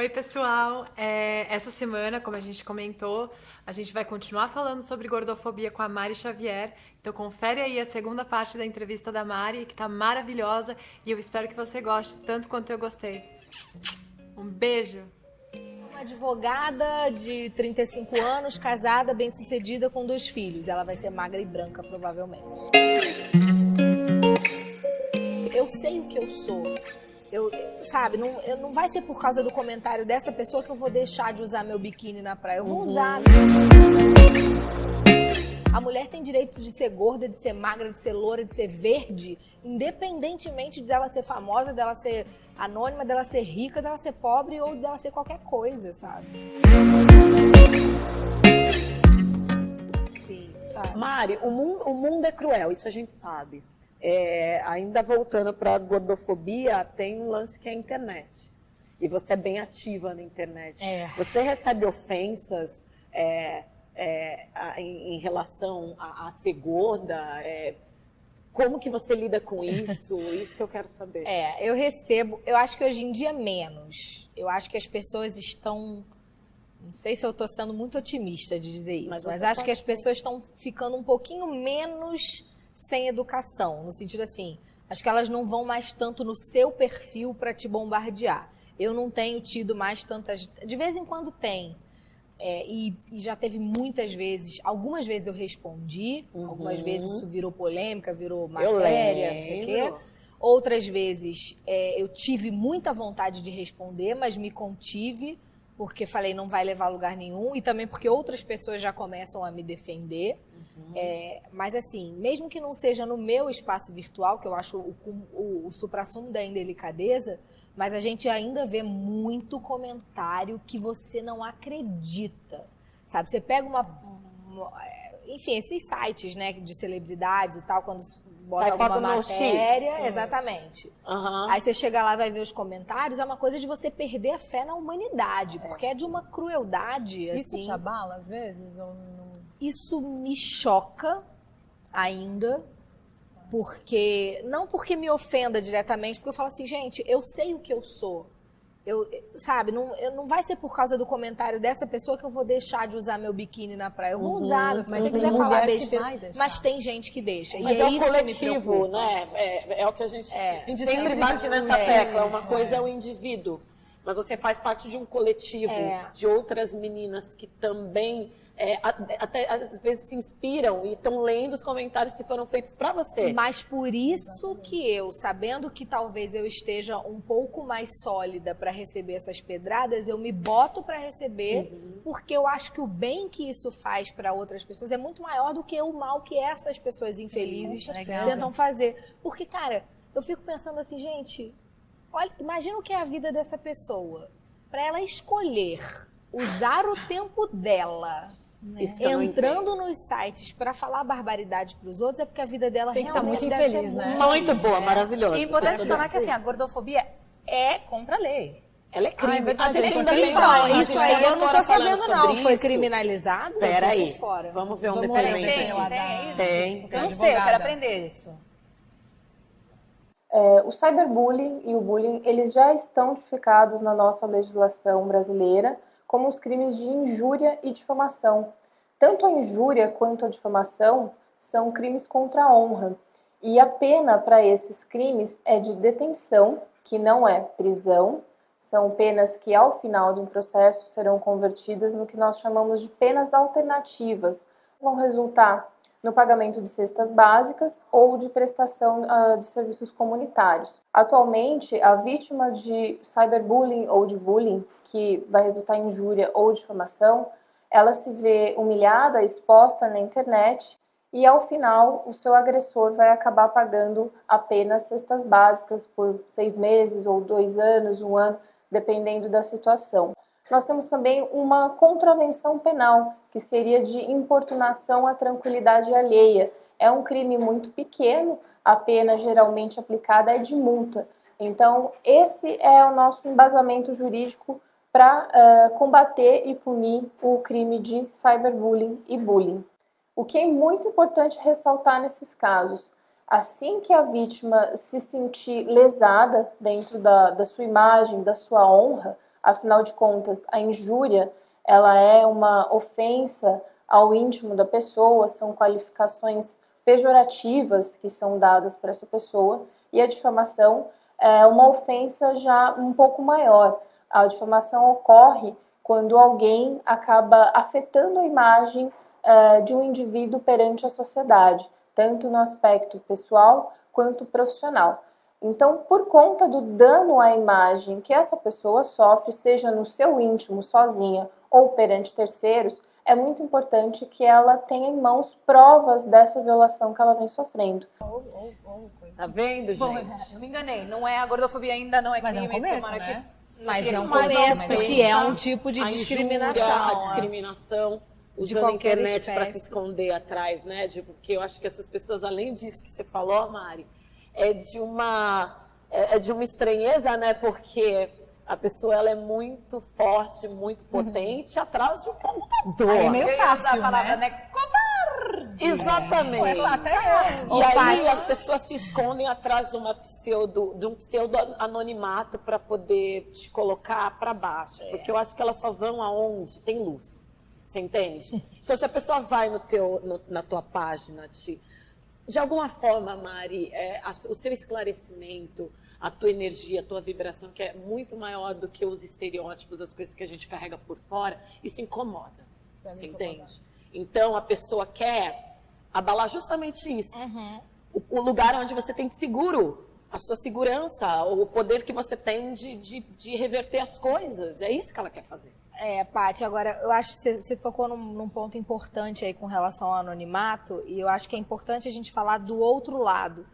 Oi, pessoal. É, essa semana, como a gente comentou, a gente vai continuar falando sobre gordofobia com a Mari Xavier. Então, confere aí a segunda parte da entrevista da Mari, que tá maravilhosa. E eu espero que você goste tanto quanto eu gostei. Um beijo. Uma advogada de 35 anos, casada, bem-sucedida, com dois filhos. Ela vai ser magra e branca, provavelmente. Eu sei o que eu sou. Eu, sabe, não, eu, não vai ser por causa do comentário dessa pessoa que eu vou deixar de usar meu biquíni na praia. Eu vou Uhum. usar. A mulher tem direito de ser gorda, de ser magra, de ser loura, de ser verde, independentemente dela ser famosa, dela ser anônima, dela ser rica, dela ser pobre ou dela ser qualquer coisa, sabe? Sim. Sabe? Mari, o mundo, o mundo é cruel, isso a gente sabe. É, ainda voltando para a gordofobia, tem um lance que é a internet. E você é bem ativa na internet. É. Você recebe ofensas é, é, a- em, em relação a, a ser gorda? É, como que você lida com isso? Isso que eu quero saber. É, eu recebo, eu acho que hoje em dia menos. Eu acho que as pessoas estão. Não sei se eu estou sendo muito otimista de dizer isso, Mas mas, acho que as ser. pessoas estão ficando um pouquinho menos sem educação, no sentido assim, acho que elas não vão mais tanto no seu perfil para te bombardear. Eu não tenho tido mais tantas. De vez em quando tem. É, e, e já teve muitas vezes, algumas vezes eu respondi, algumas Uhum. vezes isso virou polêmica, virou matéria, não sei o quê. Outras vezes é, eu tive muita vontade de responder, mas me contive, porque falei não vai levar a lugar nenhum, e também porque outras pessoas já começam a me defender. É, mas assim, mesmo que não seja no meu espaço virtual, que eu acho o, o, o suprassumo da indelicadeza, mas a gente ainda vê muito comentário que você não acredita. Sabe, você pega uma. uma- enfim, esses sites, né, de celebridades e tal, quando bota Sai alguma no X. matéria, exatamente. Aham. Aí você chega lá e vai ver os comentários, é uma coisa de você perder a fé na humanidade, porque é de uma crueldade, Isso assim. te abala às vezes? Ou não? Isso me choca ainda, porque não porque me ofenda diretamente, porque eu falo assim, gente, eu sei o que eu sou. Eu, sabe, não, eu, não vai ser por causa do comentário dessa pessoa que eu vou deixar de usar meu biquíni na praia. Eu vou Uhum, usar, meu filho. mas se tem quiser falar besteira. Mas tem gente que deixa. Mas e é, é, o isso coletivo, né? É, é o que a gente É. sempre bate nessa isso, tecla. Uma é. coisa é o indivíduo, mas você faz parte de um coletivo É. de outras meninas que também é, até às vezes se inspiram e estão lendo os comentários que foram feitos para você. Mas por isso que eu, sabendo que talvez eu esteja um pouco mais sólida para receber essas pedradas, eu me boto para receber, porque eu acho que o bem que isso faz para outras pessoas é muito maior do que o mal que essas pessoas infelizes tentam fazer. Porque, cara, eu fico pensando assim, gente, olha, imagina o que é a vida dessa pessoa. Para ela escolher usar o tempo dela Não entrando nos sites para falar barbaridade para os outros é porque a vida dela Tem que tá realmente muito deve infeliz, né? Muito boa, maravilhosa. E é importante falar que assim, a gordofobia é contra a lei. Ela é crime. Ah, é verdade, a gente é ainda tem uma- Não, a isso aí tem eu não tô falando sabendo, não. Foi criminalizado? Eu Pera tô aí, fora. vamos ver um Vamos depoimento. ver, Tem, tem dá- isso? Tem. Eu não sei, eu quero aprender isso. É, o cyberbullying e o bullying, eles já estão tipificados na nossa legislação brasileira como os crimes de injúria e difamação. Tanto a injúria quanto a difamação são crimes contra a honra. E a pena para esses crimes é de detenção, que não é prisão, são penas que ao final de um processo serão convertidas no que nós chamamos de penas alternativas. Vão resultar no pagamento de cestas básicas ou de prestação ah, de serviços comunitários. Atualmente, a vítima de cyberbullying ou de bullying, que vai resultar em injúria ou difamação, ela se vê humilhada, exposta na internet e ao final o seu agressor vai acabar pagando apenas cestas básicas por seis meses ou dois anos, um ano, dependendo da situação. Nós temos também uma contravenção penal, que seria de importunação à tranquilidade alheia. É um crime muito pequeno, a pena geralmente aplicada é de multa. Então, esse é o nosso embasamento jurídico para uh, combater e punir o crime de cyberbullying e bullying. O que é muito importante ressaltar nesses casos, assim que a vítima se sentir lesada dentro da, da sua imagem, da sua honra, Afinal de contas, a injúria ela é uma ofensa ao íntimo da pessoa, são qualificações pejorativas que são dadas para essa pessoa, e a difamação é uma ofensa já um pouco maior. A difamação ocorre quando alguém acaba afetando a imagem uh, de um indivíduo perante a sociedade, tanto no aspecto pessoal quanto profissional. Então, por conta do dano à imagem que essa pessoa sofre, seja no seu íntimo, sozinha ou perante terceiros, é muito importante que ela tenha em mãos provas dessa violação que ela vem sofrendo. Tá vendo, gente? Bom, eu me enganei. Não é a gordofobia ainda não é Mas crime. É um começo, né? que... Mas é um começo, porque é um tipo de a discriminação. Injúria, a discriminação usando a internet para se esconder atrás, né? De, porque eu acho que essas pessoas, além disso que você falou, Mari, é de uma é, é de uma estranheza, né? Porque a pessoa ela é muito forte, muito uhum. potente uhum. atrás de um computador. É meio fácil, a palavra, né? né? Covarde. Exatamente. É. Até é. E aí as pessoas se escondem atrás de uma pseudo, de um pseudo anonimato para poder te colocar para baixo, é. porque eu acho que elas só vão aonde tem luz. Você entende? Então, se a pessoa vai no teu, no, na tua página, te, de alguma forma, Mari, é, a, o seu esclarecimento, a tua energia, a tua vibração, que é muito maior do que os estereótipos, as coisas que a gente carrega por fora, isso incomoda. Você entende? Então, a pessoa quer abalar justamente isso. Uhum. O, o, lugar onde você tem seguro, a sua segurança, o poder que você tem de, de, de reverter as coisas. É isso que ela quer fazer. É, Paty, agora eu acho que você, tocou num, num, ponto importante aí com relação ao anonimato, e eu acho que é importante a gente falar do outro lado.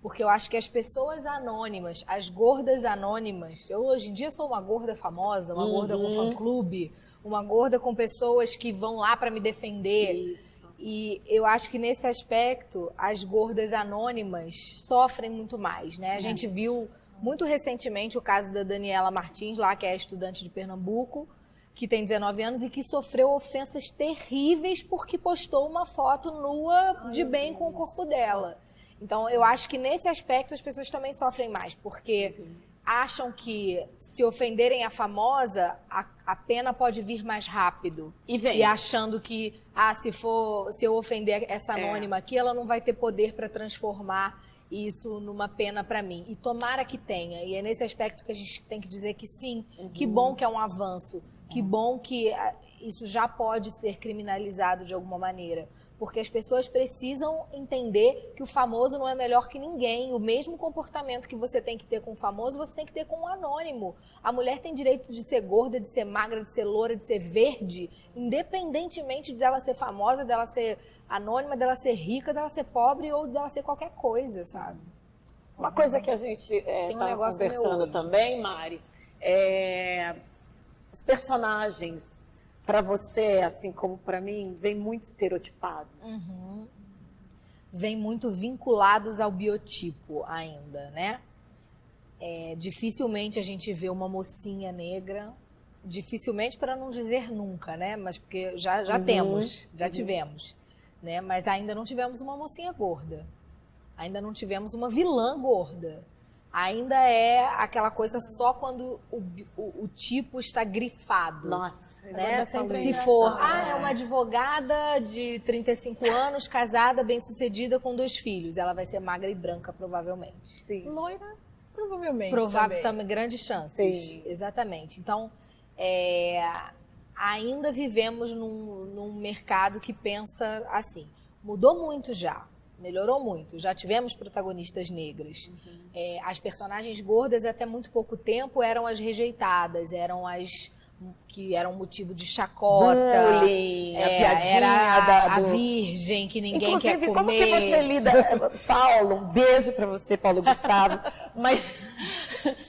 Porque eu acho que as pessoas anônimas, as gordas anônimas, eu hoje em dia sou uma gorda famosa, uma uhum. gorda com uhum. fã-clube, uma gorda com pessoas que vão lá para me defender. Isso. E eu acho que nesse aspecto, as gordas anônimas sofrem muito mais, né? Sim. A gente viu muito recentemente o caso da Daniela Martins, lá que é estudante de Pernambuco, que tem 19 anos e que sofreu ofensas terríveis porque postou uma foto nua de bem com o corpo dela. Então, eu acho que nesse aspecto as pessoas também sofrem mais, porque acham que se ofenderem a famosa, a, a pena pode vir mais rápido. E vem. E achando que, ah, se for, se eu ofender essa é. anônima é. aqui, ela não vai ter poder para transformar isso numa pena para mim. E tomara que tenha. E é nesse aspecto que a gente tem que dizer que sim, uhum. que bom que é um avanço que bom que ah, isso já pode ser criminalizado de alguma maneira. Porque as pessoas precisam entender que o famoso não é melhor que ninguém. O mesmo comportamento que você tem que ter com o famoso, você tem que ter com o anônimo. A mulher tem direito de ser gorda, de ser magra, de ser loura, de ser verde, independentemente dela ser famosa, dela ser anônima, dela ser rica, dela ser pobre ou dela ser qualquer coisa, sabe? Uma coisa que a gente está é, um conversando também, Mari, é os personagens para você, assim como para mim, vêm muito estereotipados. Uhum. Vêm muito vinculados ao biotipo ainda, né? É, dificilmente a gente vê uma mocinha negra, dificilmente para não dizer nunca, né? Mas porque já, já uhum. temos, já uhum. tivemos, né? Mas ainda não tivemos uma mocinha gorda. Ainda não tivemos uma vilã gorda ainda é aquela coisa só quando o, o, o tipo está grifado. Nossa, né? Se for, ah, é uma advogada de 35 anos, casada, bem-sucedida com dois filhos, ela vai ser magra e branca provavelmente. Sim. Loira, provavelmente. Provável também, grandes chances. Sim. Exatamente. Então, é, ainda vivemos num, num mercado que pensa assim. Mudou muito já melhorou muito. Já tivemos protagonistas negras. Uhum. É, as personagens gordas, até muito pouco tempo, eram as rejeitadas, eram as que eram motivo de chacota. Bullying, é, a era a, a virgem que ninguém Inclusive, quer comer. como que você lida... Paulo, um beijo para você, Paulo Gustavo. Mas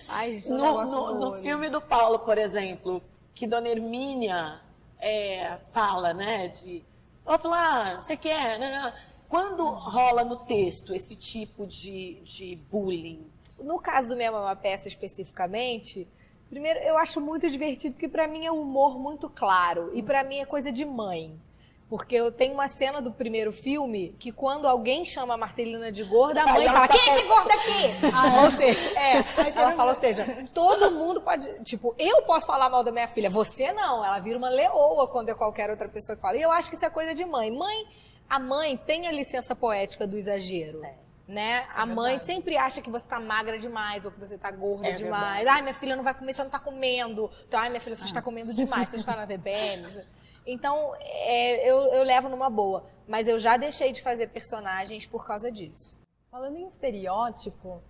Ai, gente, no, no, no filme do Paulo, por exemplo, que Dona Hermínia é, fala, né, de... Vou falar, ah, você quer... Né? Quando rola no texto esse tipo de, de bullying? No caso do Minha Mama Peça especificamente, primeiro eu acho muito divertido, porque para mim é um humor muito claro. E para mim é coisa de mãe. Porque eu tenho uma cena do primeiro filme que quando alguém chama a Marcelina de gorda, a mãe fala, quem é esse gordo aqui? ou seja, é, ela fala, ou seja, todo mundo pode, tipo, eu posso falar mal da minha filha, você não. Ela vira uma leoa quando é qualquer outra pessoa que fala. E eu acho que isso é coisa de mãe. Mãe, a mãe tem a licença poética do exagero. Né? a mãe sempre acha que você tá magra demais ou que você tá gorda É demais. Ai, minha filha não vai comer, você não tá comendo. Então, ai, minha filha, você está comendo demais, você está na TPM. Então, é, eu, eu levo numa boa. Mas eu já deixei de fazer personagens por causa disso. Falando em estereótipo,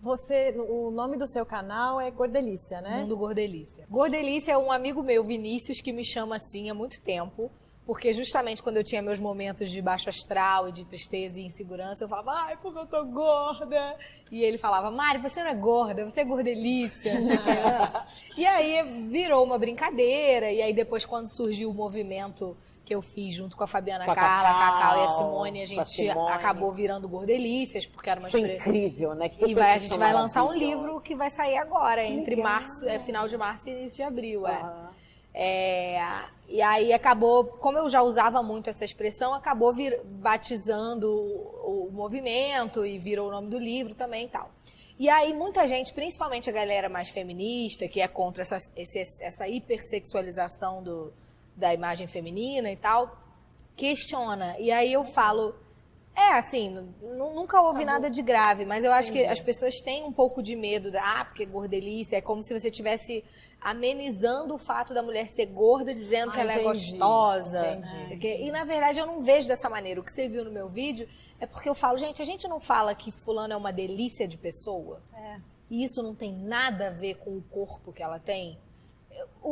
você, o nome do seu canal é Gordelícia, né? Mundo Gordelícia. Gordelícia é um amigo meu, Vinícius, que me chama assim há muito tempo. Porque justamente quando eu tinha meus momentos de baixo astral e de tristeza e insegurança, eu falava, ai, porque eu tô gorda. E ele falava, Mari, você não é gorda, você é gordelícia. e aí virou uma brincadeira. E aí depois, quando surgiu o movimento que eu fiz junto com a Fabiana Com a Carla, a Cacau e a Cacau, Simone, a com a gente Simone. acabou virando gordelícias, porque era uma Foi incrível, né? Que e vai, a gente vai lançar um livro que vai sair agora, entre legal. março, é, final de março e início de abril. É. Aham. É, e aí acabou, como eu já usava muito essa expressão, acabou vir- batizando o, o movimento e virou o nome do livro também e tal. E aí muita gente, principalmente a galera mais feminista, que é contra essa, esse- essa hipersexualização do, da imagem feminina e tal, questiona. E aí eu falo, é assim, nu- nunca houve nada de grave, mas eu acho que as pessoas têm um pouco de medo da, ah, porque gordelícia, é como se você tivesse amenizando o fato da mulher ser gorda, dizendo Ah, que ela é entendi, gostosa. entendi. Porque- E na verdade eu não vejo dessa maneira. O que você viu no meu vídeo é porque eu falo, gente, a gente não fala que fulano é uma delícia de pessoa. E isso não tem nada a ver com o corpo que ela tem.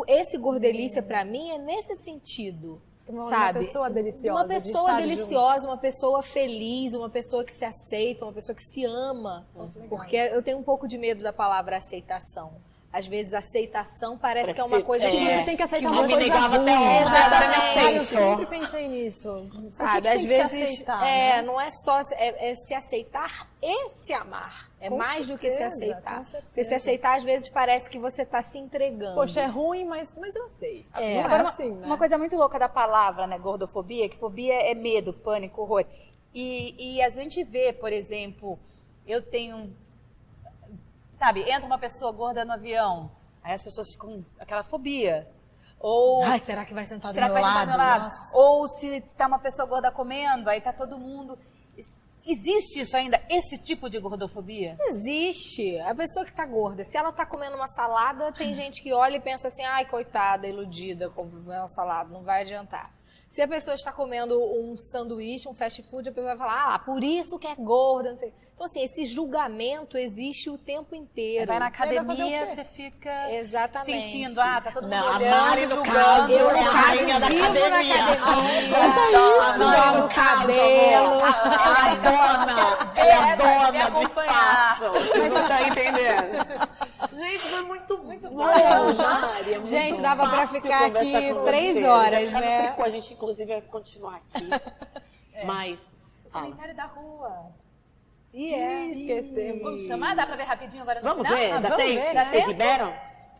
Esse gordelícia pra mim é nesse sentido. Uma, uma sabe? pessoa deliciosa. Uma de pessoa estar deliciosa, uma pessoa feliz, uma pessoa que se aceita, uma pessoa que se ama. Porque eu tenho um pouco de medo da palavra aceitação. Às vezes, aceitação parece que é uma coisa é. que. Você tem que aceitar Eu uma coisa negava ruim. até hoje. Exatamente. Ah, eu sempre pensei nisso. Que Sabe, que às que vezes aceitar, é, né? não é só é, é se aceitar e se amar. É Com mais do que se certeza, aceitar. certeza. Porque se aceitar, às vezes, parece que você está se entregando. Poxa, é ruim, mas, mas eu aceito. É. Não Agora, uma, assim, né? uma coisa muito louca da palavra, né, gordofobia, que fobia é medo, pânico, horror. E, e a gente vê, por exemplo, eu tenho, sabe, entra uma pessoa gorda no avião, aí as pessoas ficam com aquela fobia. Ou Ai, será que vai sentar do será que meu vai estar lado? do meu lado? Nossa. Ou se tá uma pessoa gorda comendo, aí tá todo mundo. Existe isso ainda, esse tipo de gordofobia? Existe. A pessoa que tá gorda, se ela tá comendo uma salada, tem gente que olha e pensa assim, ai, coitada, iludida, comeu uma salada, não vai adiantar. Se a pessoa está comendo um sanduíche, um fast food, a pessoa vai falar, ah, por isso que é gorda, não sei. Então, assim, esse julgamento existe o tempo inteiro. Vai na academia, você fica Exatamente. sentindo, ah, tá todo mundo Não, a olhando, Mari, no julgando. caso, Eu, no é a caso, rainha da vivo na academia. academia, jogo o cabelo. É a dona, é a É, dona do espaço. Não tá entendendo? Gente, foi muito muito bom, é muito Gente, dava pra fácil ficar aqui com três você. horas, Já né? tricô, A gente, inclusive, vai continuar aqui. Mas, fala. Comentário da rua. E é. Esquecemos. Vamos chamar? Dá pra ver rapidinho agora no Vamos final? ver? Ainda vamos tem? ver, né? Vocês liberam?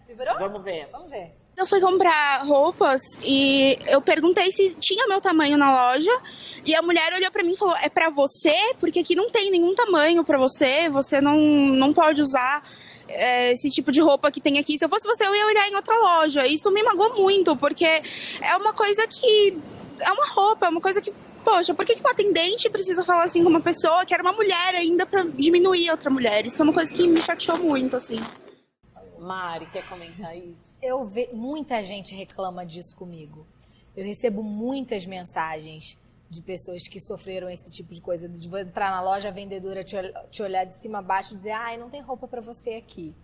Liberou? Vamos ver. Vamos ver. Eu fui comprar roupas e eu perguntei se tinha meu tamanho na loja e a mulher olhou pra mim e falou: "É pra você? Porque aqui não tem nenhum tamanho pra você, você não, não pode usar é, esse tipo de roupa que tem aqui. Se eu fosse você, eu ia olhar em outra loja". Isso me magoou muito, porque é uma coisa que é uma roupa, é uma coisa que Poxa, por que, que um atendente precisa falar assim com uma pessoa que era uma mulher ainda pra diminuir a outra mulher? Isso é uma coisa que me chateou muito, assim. Mari, quer comentar isso? Eu ve... Muita gente reclama disso comigo. Eu recebo muitas mensagens de pessoas que sofreram esse tipo de coisa, de entrar na loja, a vendedora te, ol- te olhar de cima a baixo e dizer, ai, não tem roupa pra você aqui.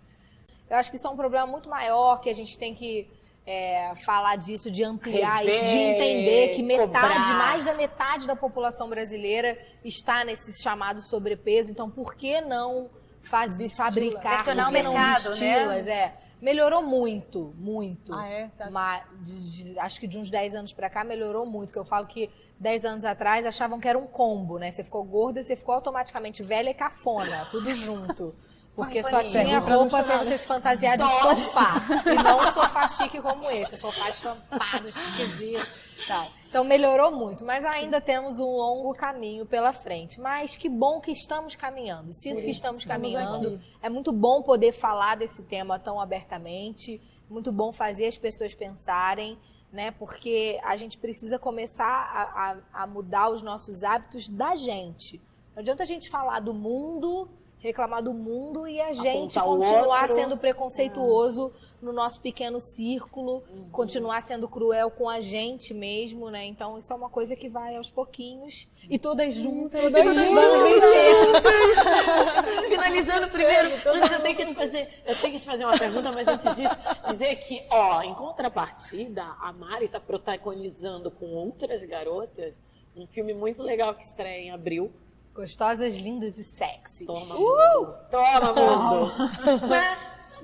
Eu acho que isso é um problema muito maior, que a gente tem que é, falar disso, de ampliar Rever, isso, de entender que metade, cobrar. mais da metade da população brasileira está nesse chamado sobrepeso. Então, por que não fazer, fabricar, Pressionar o mercado, né? vesti-las? É, melhorou muito, muito. Ah, é? Mas, de- de- acho que de uns 10 anos pra cá melhorou muito. Que eu falo que 10 anos atrás achavam que era um combo, né? Você ficou gorda, você ficou automaticamente velha e cafona, tudo junto. Porque só tinha roupa pra você se fantasiar de sofá. E não um sofá chique como esse. Sofá estampado, chiquezinho. Tal. Então melhorou muito, mas ainda temos um longo caminho pela frente. Mas que bom que estamos caminhando. Sinto que estamos caminhando. É muito bom poder falar desse tema tão abertamente. Muito bom fazer as pessoas pensarem, né? Porque a gente precisa começar a, a- a mudar os nossos hábitos da gente. Não adianta a gente falar do mundo, reclamar do mundo e a gente Apontar continuar sendo preconceituoso no nosso pequeno círculo, Uhum. continuar sendo cruel com a gente mesmo, né? Então isso é uma coisa que vai aos pouquinhos e todas juntas. Uhum. Todas vamos vencer. Finalizando primeiro, antes eu tenho que te fazer, eu tenho que te fazer uma pergunta, mas antes disso, dizer que, ó, em contrapartida, a Mari está protagonizando com outras garotas um filme muito legal que estreia em abril. Gostosas, lindas e sexys. Toma, mundo. Toma, mundo. Né?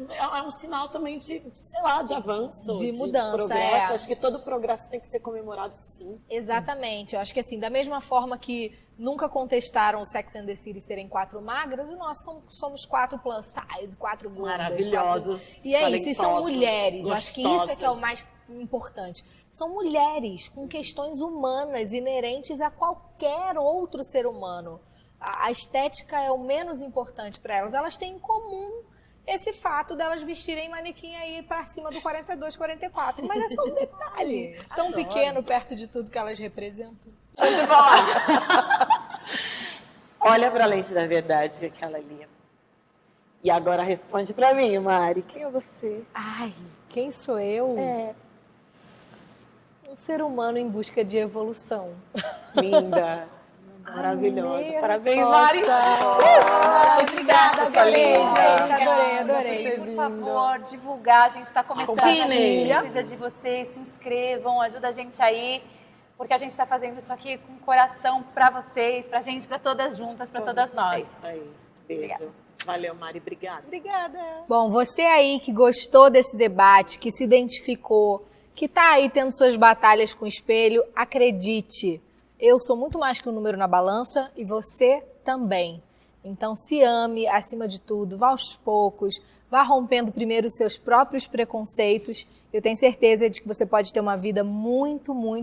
É, é um sinal também de, de, sei lá, de avanço. De mudança, progresso. é. Acho que todo progresso tem que ser comemorado, sim. Exatamente. Eu acho que assim, da mesma forma que nunca contestaram o Sex and the City serem quatro magras, nós somos, quatro plus size, quatro gordas. Maravilhosas, Quatro... E é isso, e são mulheres. Eu Acho que isso é que é o gostosas. mais importante. São mulheres com questões humanas inerentes a qualquer outro ser humano. A a estética é o menos importante para elas. Elas têm em comum esse fato delas vestirem manequim aí pra cima do 42, 44. Mas é só um detalhe. Tão pequeno perto de tudo que elas representam. Deixa eu te falar. Olha pra lente da verdade que é aquela ali. E agora responde pra mim, Mari. Quem é você? Ai, quem sou eu? É. Um ser humano em busca de evolução. Linda. Maravilhosa. Amei Parabéns, resposta. Mari. Obrigada, adorei, gente, adorei, adorei. Por favor, divulgar. A gente está começando. A gente precisa de vocês. Se inscrevam, ajuda a gente aí. Porque a gente está fazendo isso aqui com coração para vocês, para a gente, para todas juntas, para todas É nós. isso aí. Beijo. Valeu, Mari. Obrigada. Obrigada. Bom, você aí que gostou desse debate, que se identificou, que tá aí tendo suas batalhas com o espelho, acredite, eu sou muito mais que um número na balança e você também. Então se ame acima de tudo, vá aos poucos, vá rompendo primeiro os seus próprios preconceitos. Eu tenho certeza de que você pode ter uma vida muito, muito